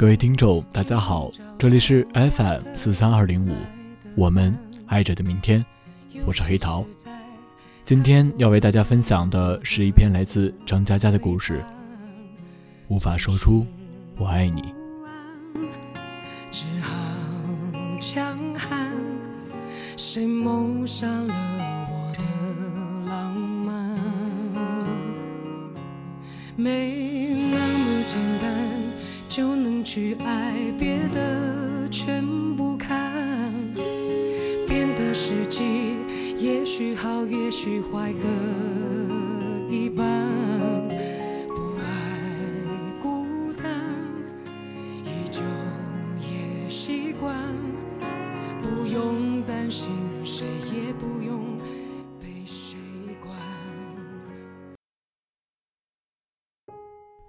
各位听众，大家好，这里是 FM 四三二零五，我们爱着的明天，我是黑桃。今天要为大家分享的是一篇来自张嘉佳的故事，无法说出我爱你。只好强悍，谁谋杀了我的浪漫？没那么简单就能去爱，别的全不看。变的时机，也许好，也许坏，各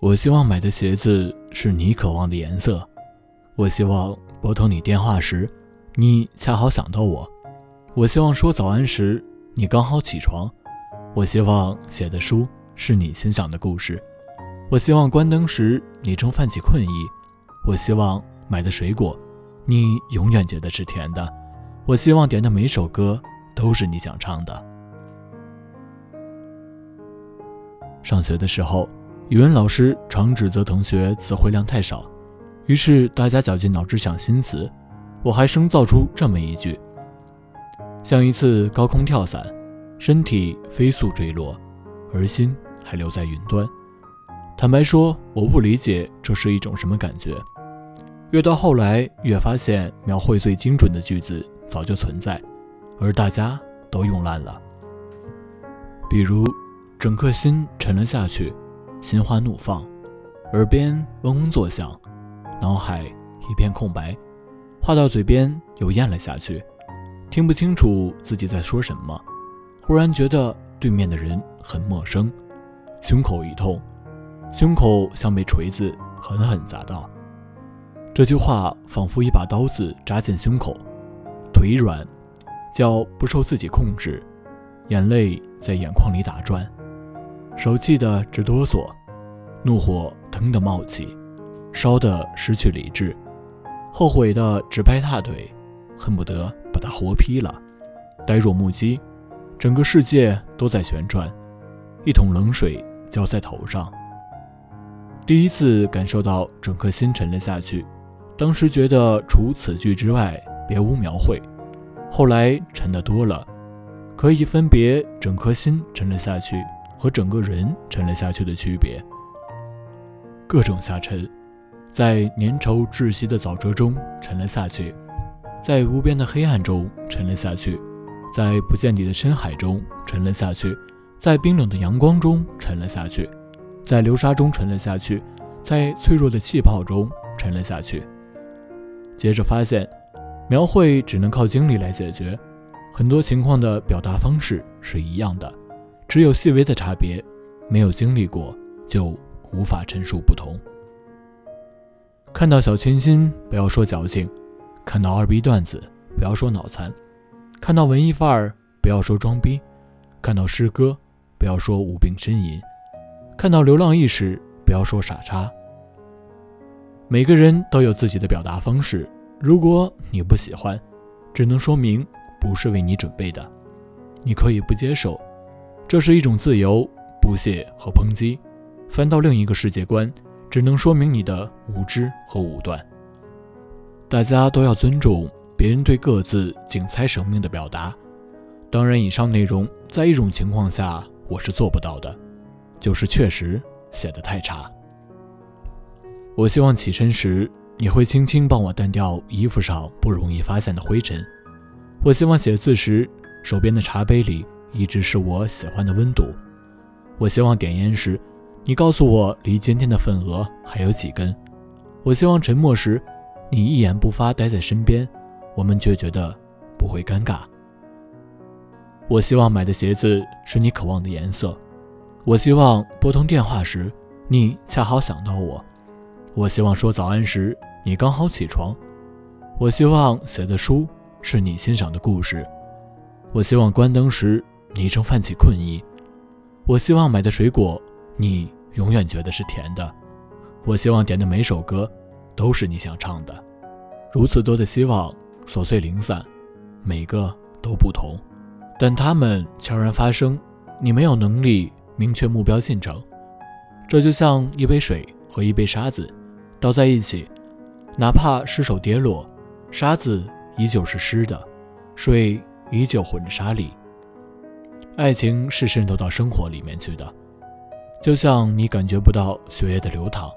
我希望买的鞋子是你渴望的颜色。我希望拨通你电话时，你恰好想到我。我希望说早安时，你刚好起床。我希望写的书是你心想的故事。我希望关灯时，你正泛起困意。我希望买的水果，你永远觉得是甜的。我希望点的每首歌都是你想唱的。上学的时候。语文老师常指责同学词汇量太少，于是大家绞尽脑汁想新词。我还生造出这么一句：像一次高空跳伞，身体飞速坠落，而心还留在云端。坦白说，我不理解这是一种什么感觉。越到后来，越发现描绘最精准的句子早就存在，而大家都用烂了。比如，整颗心沉了下去。心花怒放，耳边嗡嗡作响，脑海一片空白，话到嘴边又咽了下去，听不清楚自己在说什么。忽然觉得对面的人很陌生，胸口一痛，胸口像被锤子狠狠砸到。这句话仿佛一把刀子扎进胸口，腿软，脚不受自己控制，眼泪在眼眶里打转。手气得直哆嗦，怒火腾地冒起，烧得失去理智，后悔的直拍大腿，恨不得把他活劈了。呆若木鸡，整个世界都在旋转，一桶冷水浇在头上。第一次感受到整颗心沉了下去，当时觉得除此句之外别无描绘。后来沉得多了，可以分别整颗心沉了下去。和整个人沉了下去的区别，各种下沉，在粘稠窒息的沼泽中沉了下去，在无边的黑暗中沉了下去，在不见底的深海中沉了下去，在冰冷的阳光中沉了下去，在流沙中沉了下去，在脆弱的气泡中沉了下去。接着发现，描绘只能靠经历来解决，很多情况的表达方式是一样的。只有细微的差别，没有经历过就无法陈述不同。看到小清新，不要说矫情；看到二逼段子，不要说脑残；看到文艺范儿，不要说装逼；看到诗歌，不要说无病呻吟；看到流浪意识，不要说傻叉。每个人都有自己的表达方式，如果你不喜欢，只能说明不是为你准备的。你可以不接受。这是一种自由，不屑和抨击，翻到另一个世界观，只能说明你的无知和武断。大家都要尊重别人对各自精彩生命的表达。当然，以上内容在一种情况下我是做不到的，就是确实写得太差。我希望起身时你会轻轻帮我掸掉衣服上不容易发现的灰尘。我希望写字时手边的茶杯里。一直是我喜欢的温度。我希望点烟时，你告诉我离今天的份额还有几根。我希望沉默时，你一言不发待在身边，我们却觉得不会尴尬。我希望买的鞋子是你渴望的颜色。我希望拨通电话时，你恰好想到我。我希望说早安时，你刚好起床。我希望写的书是你欣赏的故事。我希望关灯时。你正泛起困意，我希望买的水果，你永远觉得是甜的。我希望点的每首歌，都是你想唱的。如此多的希望琐碎零散，每个都不同，但它们悄然发生，你没有能力明确目标进程。这就像一杯水和一杯沙子倒在一起，哪怕失手跌落，沙子依旧是湿的，水依旧混着沙粒。爱情是渗透到生活里面去的，就像你感觉不到血液的流淌，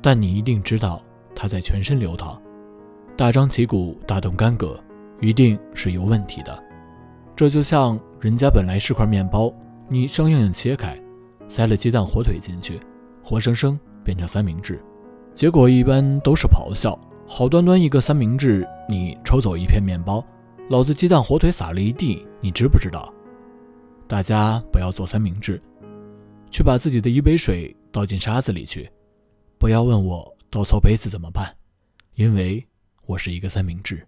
但你一定知道它在全身流淌。大张旗鼓、大动干戈，一定是有问题的。这就像人家本来是块面包，你生硬硬切开，塞了鸡蛋、火腿进去，活生生变成三明治，结果一般都是咆哮。好端端一个三明治，你抽走一片面包，老子鸡蛋、火腿撒了一地，你知不知道？大家不要做三明治，去把自己的一杯水倒进沙子里去，不要问我倒错杯子怎么办，因为我是一个三明治。